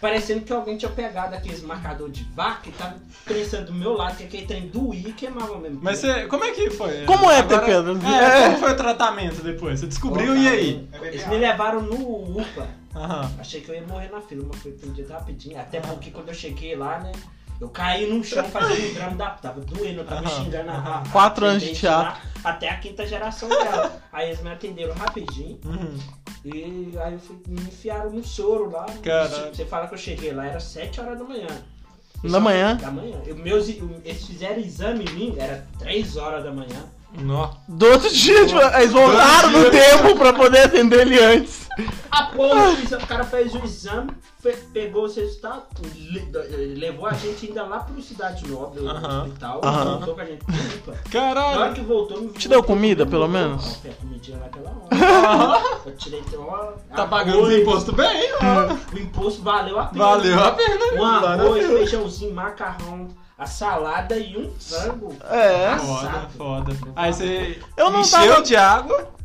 Parecendo que alguém tinha pegado aqueles marcadores de vaca e tava prensando do meu lado, que aquele trem doía e queimava mesmo. Mas você, como é que foi? Como é ter Agora- pedra no É, É. como foi o tratamento depois? Você descobriu e aí? Eles me levaram no UPA. Aham. Achei que eu ia morrer na fila, mas foi atendido rapidinho. Até porque quando eu cheguei lá, né? Eu caí no chão fazendo um drama da. Tava doendo, eu tava Aham. xingando a. a- Quatro anos de teatro. Até a quinta geração dela. Aí eles me atenderam rapidinho. Uhum. E aí eu fui, me enfiaram no soro lá. Caralho. Você fala que eu cheguei lá, era 7 horas da manhã. Da manhã? Da manhã. Eu, meus, eles fizeram exame em mim, era 3 horas da manhã. Do outro dia, tipo, eles voltaram no tempo pra poder atender ele antes. A porra, o cara fez o exame, fe- pegou os resultados, le- levou a gente ainda lá pro Cidade Nova, o Aham. hospital, Aham. voltou com a gente pro UPA. Na hora Caralho. que voltou, me Te deu comida, me pelo menos? A comidinha naquela hora. Eu tirei, ó, Tá pagando os arroz, impostos bem, ó. O imposto valeu a pena. Valeu a pena. Um Lá na arroz, feijãozinho, macarrão, a salada e um frango. É. Foda, assado. foda. Aí você Eu não encheu tava- de água.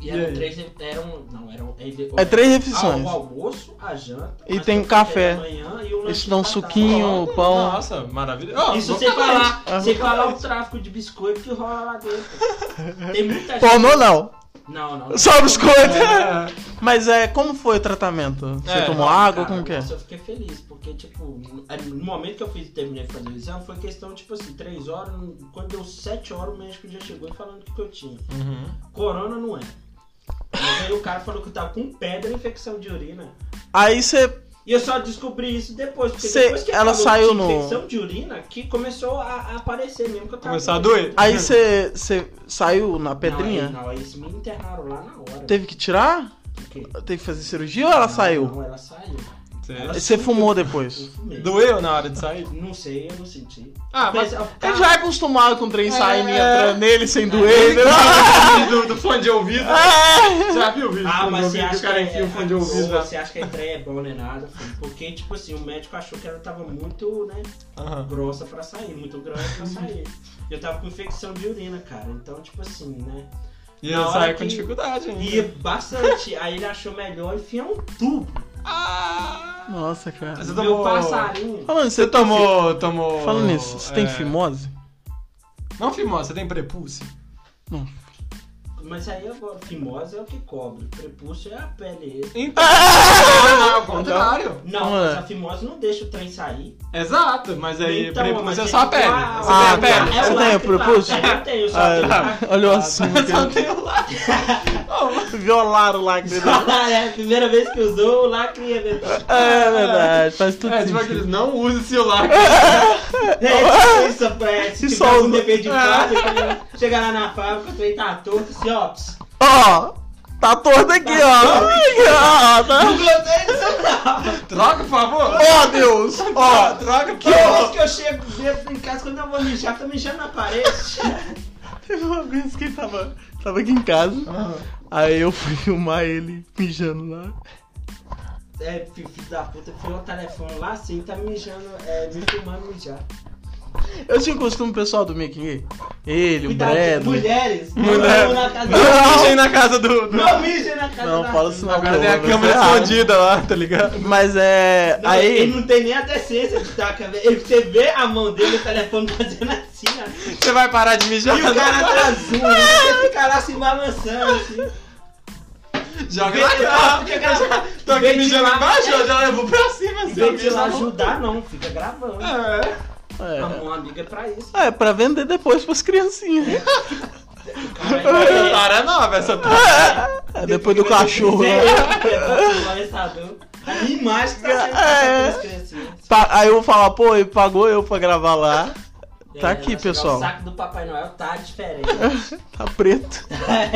E E eram aí? três, eram, não, eram... ele- É três Ah, refeições. O almoço, a janta. E tem café café. da manhã e o lanche Eles de dão batata. suquinho, Foda. pão. Nossa, maravilhoso. Ó, Isso vou sem falar Ah. sem falar o tráfico de biscoito que rola lá dentro. Tem muita gente. Pornô não. Não, não. Só biscoito. É. Mas é, como foi o tratamento? Você É, tomou Cara, água? Como que é? nossa, Eu fiquei feliz, porque, tipo, no momento que eu fiz, terminei de fazer o exame, foi questão, tipo assim, 3 horas, quando deu 7 horas, o médico já chegou falando o que, que eu tinha. Uhum. Corona não é. Mas aí o cara falou que eu tava com pedra e infecção de urina. Aí você. E eu só descobri isso depois, porque Cê- depois que ela saiu no- infecção de urina, que começou a, a aparecer mesmo que eu tava Começou a doer? Aí você, você saiu na Não, pedrinha? aí, não, aí eles me internaram lá na hora. Teve que tirar? Teve que fazer cirurgia ou ela Não, saiu? Não, ela saiu. Você- Ela Você fumou depois? Doeu na hora de sair? Não sei, eu não senti. Ah, mas. Mas, Ele já é acostumado com o trem saindo e É. entrando nele sem doer. né? do, do fone de ouvido. É. Já viu o vídeo? Ah, mas você que acha cara que enfia o fone de é, ouvido você acha que a entrega é bom nem nada? Porque, tipo assim, o médico achou que ela tava muito, né, Aham. grossa pra sair, muito grossa pra sair. E eu tava com infecção de urina, cara. Então, tipo assim, né? E eu saí com dificuldade ainda. E bastante. Aí ele achou melhor enfiar um tubo. Ah! Nossa, cara. Você Meu tomou- passarinho. Falando, Você você tem fi- tomou. tomou Falando nisso, você tem é, fimose? Não fimose, você tem prepúcio? Mas aí agora, fimose é o que cobre. Prepúcio é a pele. extra. Então. Ah, não, ao contrário. Não, Não mas a fimose não deixa o trem sair. Exato, mas aí Então, prepúcio mas é só a pele. tá- Você Ah, tem a tá. pele. É Você tem o prepúcio? lá. Eu tenho, só Ah, tenho tá. Olha o assunto. Só tem o lado. Violaram o lacre dele. é, primeira vez que usou, o lacre ia ver. É verdade, faz tudo É, tipo aqueles, não use celular. É, isso é, se só usa- defeito de É. fábrica, chegar lá na fábrica, o trem tá torto, assim, ó. Ó, tá torto aqui, ó. Ai, ó, tá- Não gostei disso não. Troca, por favor. Ó, Deus. Ó, troca, por Toda favor. vez que eu chego dentro em casa, quando eu vou mijar, tá mijando na parede. teve uma vez que tava, tava aqui em casa. Aí eu fui filmar ele mijando lá. É, filho da puta, foi o telefone lá assim, tá mijando, é, me filmando mijar. Eu tinha o costume pessoal do Mickey. Ele, o Cuidado, Bradley. mulheres, Mulher. não na casa Não mijem na casa do. do... Não mijem na casa Não, da fala isso não. Agora tem a Não, câmera não escondida lá, tá ligado? Mas é. Não, aí. Ele não tem nem a decência de estar com a Ele, você vê a mão dele, o telefone fazendo assim, ó. Você vai parar de mijar? E o cara atrás zoom, você fica lá se balançando assim. Joga fica gravando. Tô aqui mijando lá- embaixo, eu já levo pra cima, assim. lá mijo. ajudar, não, fica gravando. É. É. mão amiga é pra isso. É, pra vender depois pras criancinhas. Cara, Cara, nova essa É, depois do cachorro. Né? imagem que tá sendo É. Aí eu vou falar, pô, ele pagou eu pra gravar lá. Tá É, aqui, vai chegar pessoal. O saco do Papai Noel tá diferente. Tá preto.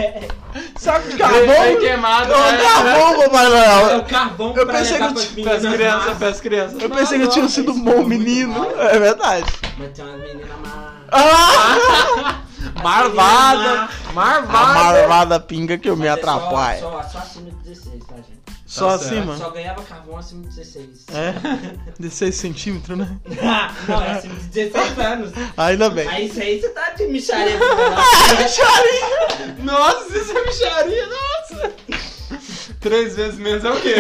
Saco de carvão? queimado, Ô, né? carvão, Papai É Noel. o carvão Eu pra pensei que eu Pras meninas crianças, massas. pras crianças. Eu pensei que eu tinha sido um isso bom menino. mal. É verdade. Mas tem umas meninas má. Ah! Marvada! A Marvada! marvada pinga que eu me é só- atrapalho. Só, só acima de 16, tá, gente? Só Tá assim, certo. mano. Só ganhava carvão acima de 16. É, 16 centímetros, né? não, é acima de 16 anos. Ainda bem. Aí isso aí você tá de micharia pra falar. Nossa, isso é bicharia, nossa! Três vezes menos é o quê?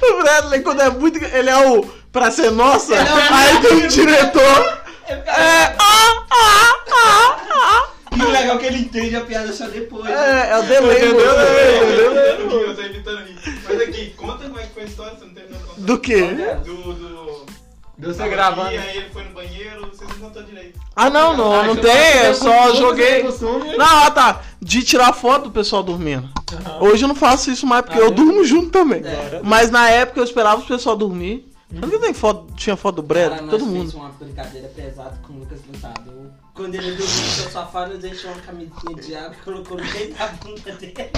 O Bradley, quando é muito. Ele é o. Pra ser nossa, aí tem o diretor. É. Ah, ah, ah, ah. Legal é que ele entende a piada só depois. É, é o delay, Entendeu? mano. Entendeu? Eu tô evitando rir. Mas aqui, conta como é que foi a história, você não terminou contar. Do quê? Do. do... Deu você gravando. aqui, aí ele foi no banheiro, vocês não contou direito. Ah, não, não, Ah, não você tem, eu só joguei. tem costume. Não, ah, tá. De tirar foto do pessoal dormindo. Hoje eu não faço isso mais porque Ah, eu é? durmo junto também. É. Mas na época eu esperava o pessoal dormir. Tanto que tem foto, tinha foto do nós todo mundo. uma brincadeira pesada com o Lucas Lutador. Quando ele dormiu no seu sofá, nós deixou uma camisinha de água e colocou no meio da bunda dele.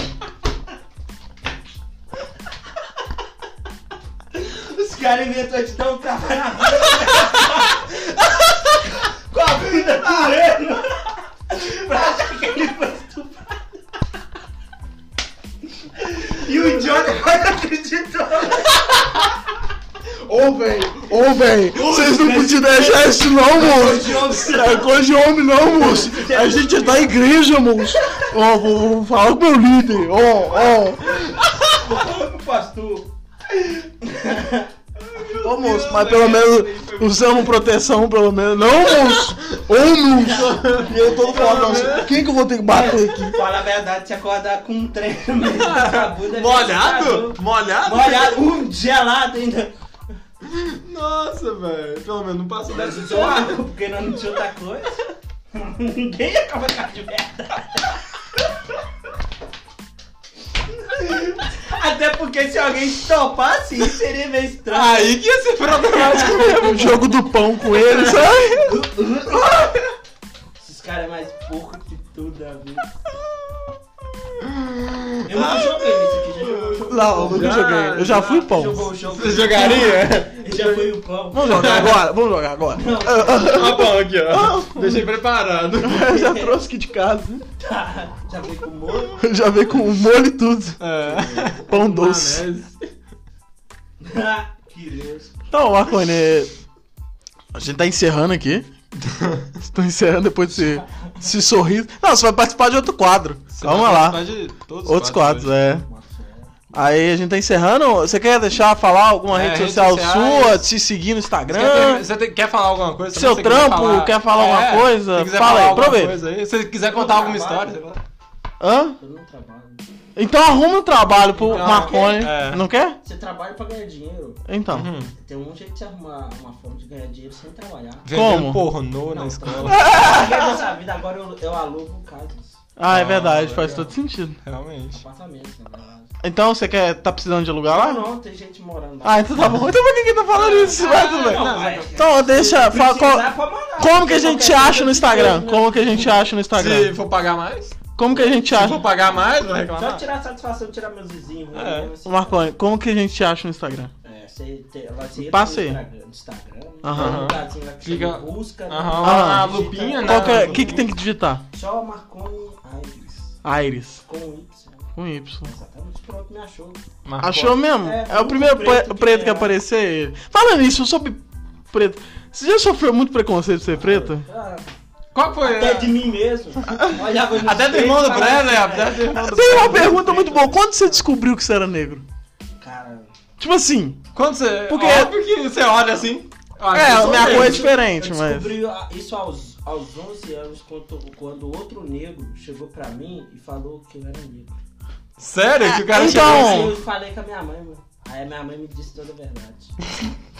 Os caras inventou de dar um trabalho na bunda. Com a bunda doendo. Pra achar que ele foi estuprado. E o idiota quase acreditou. Ô, velho, ô, velho, vocês não podiam deixar isso não, moço. É coisa de homem não, moço. A gente é da igreja, moço. Ó, vou, vou falar com o meu líder. Ó, ó. O pastor. Ô, moço, mas pelo menos usamos proteção, pelo menos. Não, moço. Ô, moço. E eu todo falando, nossa, quem que eu vou ter que bater aqui? Fala a verdade, se acordar com um trem é Molhado? Molhado? Molhado, um gelado ainda. Nossa, velho. Pelo menos não passou Mas dessa usou água, porque nós não tinha outra coisa. Ninguém ia colocar de verdade. Até porque se alguém topasse, isso seria meio estranho. Aí que ia ser problemático mesmo. O jogo do pão com ele, sabe? Esses caras é mais porco que tudo da vida. Eu nunca joguei nesse aqui, já jogo. Não, eu nunca Já, joguei. Eu já fui pão. Jogou. Você jogaria? Eu já fui o pão. Vamos jogar agora, vamos jogar agora. Ó, pão aqui, ó. Deixei preparado. Eu já trouxe aqui de casa. Tá, já fui com o molho. Já veio com molho e tudo. É. Pão doce. Maionese. que Deus. Então, Marconi, a gente tá encerrando aqui. Estou encerrando depois desse, desse sorriso. Não, você vai participar de outro quadro. Você Calma vai lá. Outros quadros, hoje. é. Aí a gente tá encerrando. Você quer deixar falar alguma É, rede social sociais. sua? Te seguir no Você quer, Instagram? você tem- quer falar alguma coisa? Seu você trampo, quer falar alguma coisa? Se quiser Fala falar aí, alguma aproveita. coisa aí. Se você quiser contar alguma história, trabalho. lá. Hã? Eu não trabalho. Então arruma um trabalho pro Então, Marconi. é. Não quer? Você trabalha pra ganhar dinheiro. Então. Uhum. Tem um jeito de você arrumar uma forma de ganhar dinheiro sem trabalhar. Vendendo Como? pornô na Não, escola. Cheguei nessa vida, agora eu, eu alugo casas. Ah, é Ah, verdade, faz todo sentido. Realmente. Apartamentos, na verdade. Então você quer. tá precisando de alugar lá? Não, não, tem gente morando lá. Ah, então tá bom. Então por que que tá falando isso? Mas tudo bem. Não, vai. Então deixa. Se Fala, qual- mandar. como que a gente acha no Instagram? Como que a gente acha no Se Instagram? for pagar mais, Como que a gente se acha? for pagar mais, vai Só reclamar. tirar a satisfação de tirar meus vizinhos. É. né? Assim, Marconi, como que a gente acha no Instagram? É, você, te, ela, no aí. Instagram, Aham. tem um lugarzinho lá que Fica- chama busca. né? Aham, Ah, a lupinha, né? Qual que é, que, que tem que digitar? Só Marconi Aires. Iris. Com Y. Com Y. Exatamente, pronto, me achou. Marcou. Achou mesmo? É, É, o o primeiro preto preto, que que é. aparecer ele. Falando nisso, sobre preto. Você já sofreu muito preconceito de ser preto? Ah, Qual foi? até de mim mesmo. Olhava no Até do espelho irmão e do falava né? assim, Até do irmão do Tem uma pergunta muito boa. Quando você descobriu que você era negro? Tipo assim. Quando você. Porque- Óbvio que você olha assim. ah, É, eu minha cor é eu diferente, mas. descobri a- isso aos, aos 11 anos quando, quando outro negro chegou pra mim e falou que eu era negro. Sério? Que o cara Então- chegou assim. eu falei com a minha mãe, mano. Aí a minha mãe me disse toda a verdade.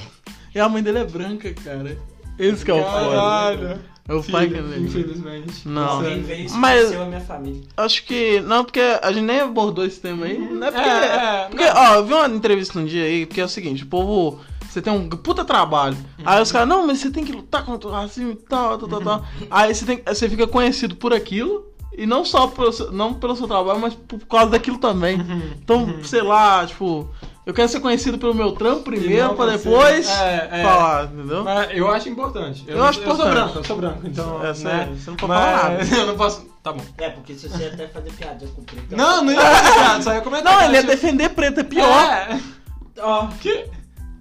E a mãe dele é branca, cara. Esse que é o foda. Caralho. É o pai que é Filho, negro. Infelizmente. Não. Veio Mas- a minha família. Acho que. Não, porque a gente nem abordou esse tema aí. Não é porque. É, é, porque, ó, eu vi uma entrevista um dia aí, que é o seguinte, o povo. Você tem um puta trabalho. Aí os caras, não, mas você tem que lutar contra o racismo e tal, tal, tal, tal. Aí você, tem, você fica conhecido por aquilo. E não só pelo seu, não pelo seu trabalho, mas por causa daquilo também. Então, sei lá, tipo, Eu quero ser conhecido pelo meu trampo primeiro, pra ser- depois É, é. falar, entendeu? Mas eu acho importante. Eu acho Eu sou importante. branco, eu sou branco, então. É, né? sério, você não pode Mas falar nada. Eu não posso. Tá bom. É, porque se você até fazer piada com o preto. Não, não ia fazer só ia comentar. Não, ele ia defender preto, é pior. É. Ó, Que?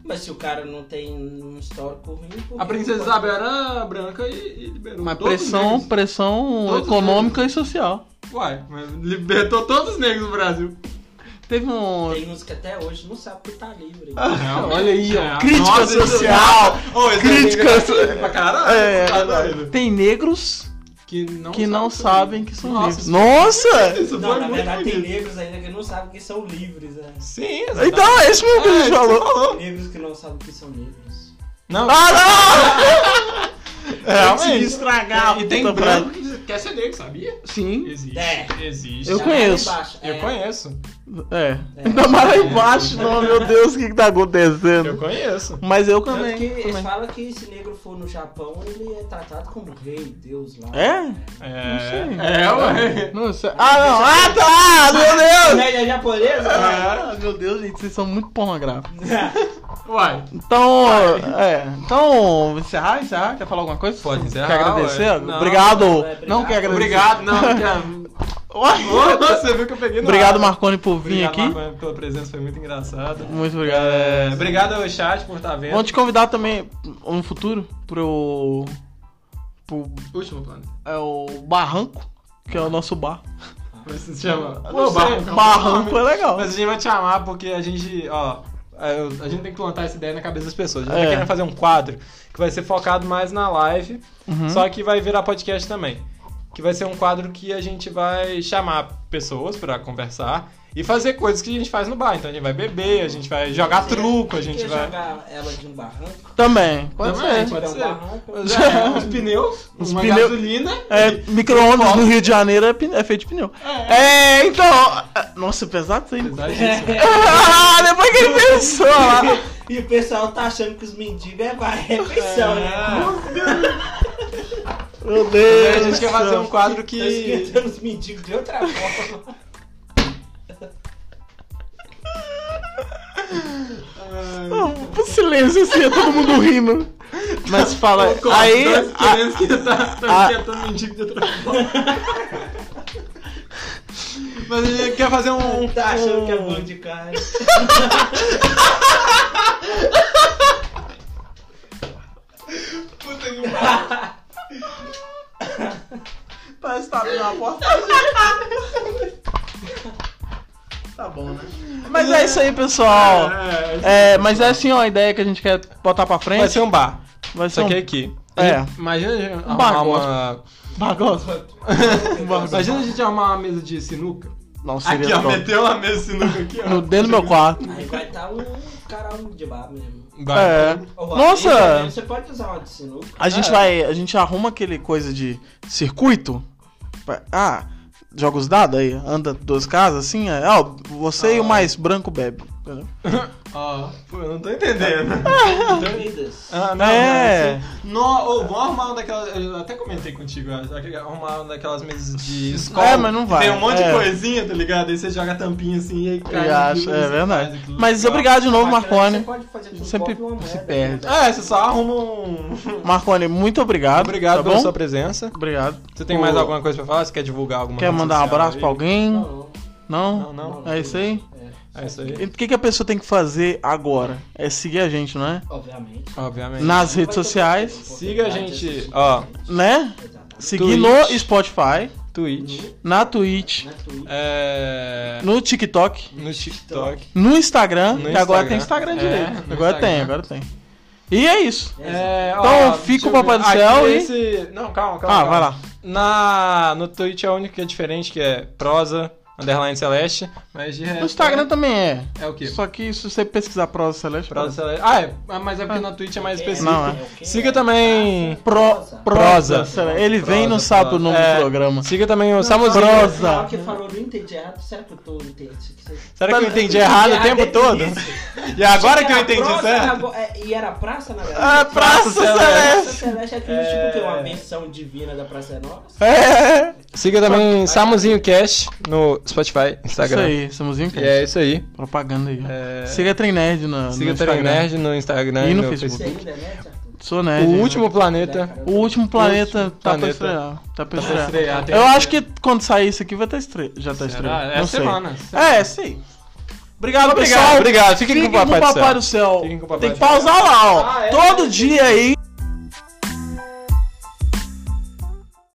mas se o cara não tem um histórico ruim. A princesa Isabel era branca e, e liberou. Mas todos os pressão, pressão Todos econômica e social. Uai, mas libertou todos os negros do Brasil. Teve um. Tem uns que até hoje não sabem que tá livre. Ah, olha aí, ó. É, Crítica nossa, isso- social. Ô, esse Crítica negro é pra caralho. É, doido. tem negros Que não, que não sabem que são Nossa, livres. Nossa! Isso Não, na verdade tem negros ainda que não sabem que são livres, né? Sim, exatamente. Então é isso mesmo que a gente É, falou. falou. Negros que não sabem que são negros. Não, Ah, não! realmente. estragar E tem branco que quer ser negro, sabia? Sim, Existe. É. Existe. Eu conheço. Eu é. conheço. É. É. Ainda mais lá embaixo, não, meu Deus, o que, que tá Eu acontecendo? conheço. Mas eu Tanto também. que eles também. falam que se negro for no Japão, ele é tratado como rei, Deus lá. É? É, Não sei. é, ué. Não sei. Ah, não! Ah, tá! Meu Deus! Média japonesa? Ah, meu Deus, gente, vocês são muito pornográficos. Uai. Então, é. Então, encerrar, encerrar? Quer falar alguma coisa? Pode encerrar, Quer agradecer? Não, obrigado. não, Não, é, obrigado. quer agradecer. Obrigado, não. quer- Uai. Você viu que eu peguei no Obrigado, ar. Marconi, por vir Obrigado, aqui. Marconi, pela presença, foi muito engraçado. Muito obrigado. É, obrigado ao chat por estar vendo. Vamos te convidar também no futuro pro. pro Último plano. é o Barranco, que é o nosso bar. Mas se chama. Sei, Barranco. Barranco é legal. Mas a gente vai te chamar porque a gente, ó. eu- A gente tem que plantar essa ideia na cabeça das pessoas. A gente É. tá querendo fazer um quadro que vai ser focado mais na live, Uhum. só que vai virar podcast também. Que vai ser um quadro que a gente vai chamar pessoas pra conversar e fazer coisas que a gente faz no bar. Então a gente vai beber, a gente vai jogar truco, a gente vai. jogar ela de um barranco? Também, pode Também, ser. pode É um ser. barranco. É, uns pneus, Uns uma pneu- gasolina. É, micro-ondas no Rio de Janeiro é, pin- é feito de pneu. É, então. Nossa, pesado isso aí. Ah, depois que ele pensou lá. E o pessoal tá achando que os mendigos é bar- refeição, né? Meu E Deus. a gente quer fazer um quadro Tá que. esquentando os mendigos de outra forma. Um silêncio assim, é todo mundo rindo. Mas fala. Aí. Dois a- que tá, tá a- mendigo de outra forma. Mas a gente quer fazer um. Tá achando um- que é bom de carne. Puta que pariu. Parece que tá abrindo a porta. Tá bom, né? Mas é isso aí, pessoal. É, É, mas é assim, ó, a ideia que a gente quer botar pra frente. Vai ser um bar. Vai Isso ser aqui é um aqui. É. Imagina a gente Um bar uma. bagunça. Imagina a gente arrumar uma mesa de sinuca. Não seria Aqui, ó. top. Meteu uma mesa de sinuca aqui, ó. No, dentro do meu quarto. Aí vai estar um caralho de bar mesmo. Vai. É. Nossa! Você pode usar uma de sinuca. A gente É. vai. A gente arruma aquele coisa de circuito. Ah, joga os dados aí, anda duas casas assim. é, Ó, você e o Ah. mais branco bebe. Entendeu? Ó, pô, eu não tô entendendo. Bebidas. Ah, não, É. assim, ô, vamos arrumar uma daquelas. Eu até comentei contigo, acho, aquele- arrumar uma daquelas mesas de escola. É, mas não vai, Tem um monte é. de coisinha, tá ligado? Aí você joga a tampinha assim e aí cai. Eu no acho, é verdade. aquilo. Mas obrigado de novo, Máquina Você pode fazer com Sempre se perde. É, você só arruma um. Marconi, muito obrigado. Obrigado tá pela bom? sua presença. Obrigado. Você tem mais alguma coisa pra falar? Você quer divulgar alguma Quer rede mandar um social abraço aí? pra alguém? Não, Não? Não, não. não. É isso aí? É, É isso aí. E o que, que a pessoa tem que fazer agora? É seguir a gente, não é? obviamente. Obviamente. Nas redes sociais, Siga a gente, ó. né? Exatamente. Seguir Twitch. no Spotify, Twitch. na Twitch, Na Twitch. É. no TikTok, No TikTok. no Instagram, No que agora tem Instagram. É, direito. no agora Instagram. tem, agora tem. E é isso. É, Então, ó, fica o. Papai do Aqui Céu e- esse- Não, calma, calma. Ah, calma. vai lá. Na... No Twitch é a única que é diferente, que é prosa, underline celeste, mas de resto... No Instagram também é. É o quê? Só que se você pesquisar Prosa Celeste, Prosa celeste. Ah, é. Ah, Mas é porque na Twitch é mais É, específico. Não, é. o? Siga também... Pro, Prosa. prosa. Celeste. Ele vem e não Prosa, sabe o prosa. nome É, do programa. Siga também o Samuzinho. Prosa. Hora que falou, não entendi errado. Será que eu tô entendendo? Será que eu entendi errado o tempo todo? E agora que eu entendi certo. é, E era praça, na verdade? Ah, Praça Celeste. Praça Celeste. É aquele tipo que é uma versão divina da Praça é Nossa. É. Siga também Samuzinho Cash no Spotify, Isso Instagram. aí, Samuzinho E é isso aí. Propaganda aí. É, Siga Trem Nerd no, Siga no o Trem Instagram. Nerd no Instagram E no Você Facebook. é? Sou nerd. O né? último planeta. O último planeta último tá pra planeta. estrear. Tá pra Tá pra estrear. estrear, Eu acho que quando sair isso aqui vai estar estre... já tá estreando. É Não sei. semana. É, sim. Obrigado, Obrigado, pessoal. obrigado. Fiquem com o Papai do Céu. do Céu. Fiquem com o Papai Tem que pausar lá, ó. Ah, é? Todo dia aí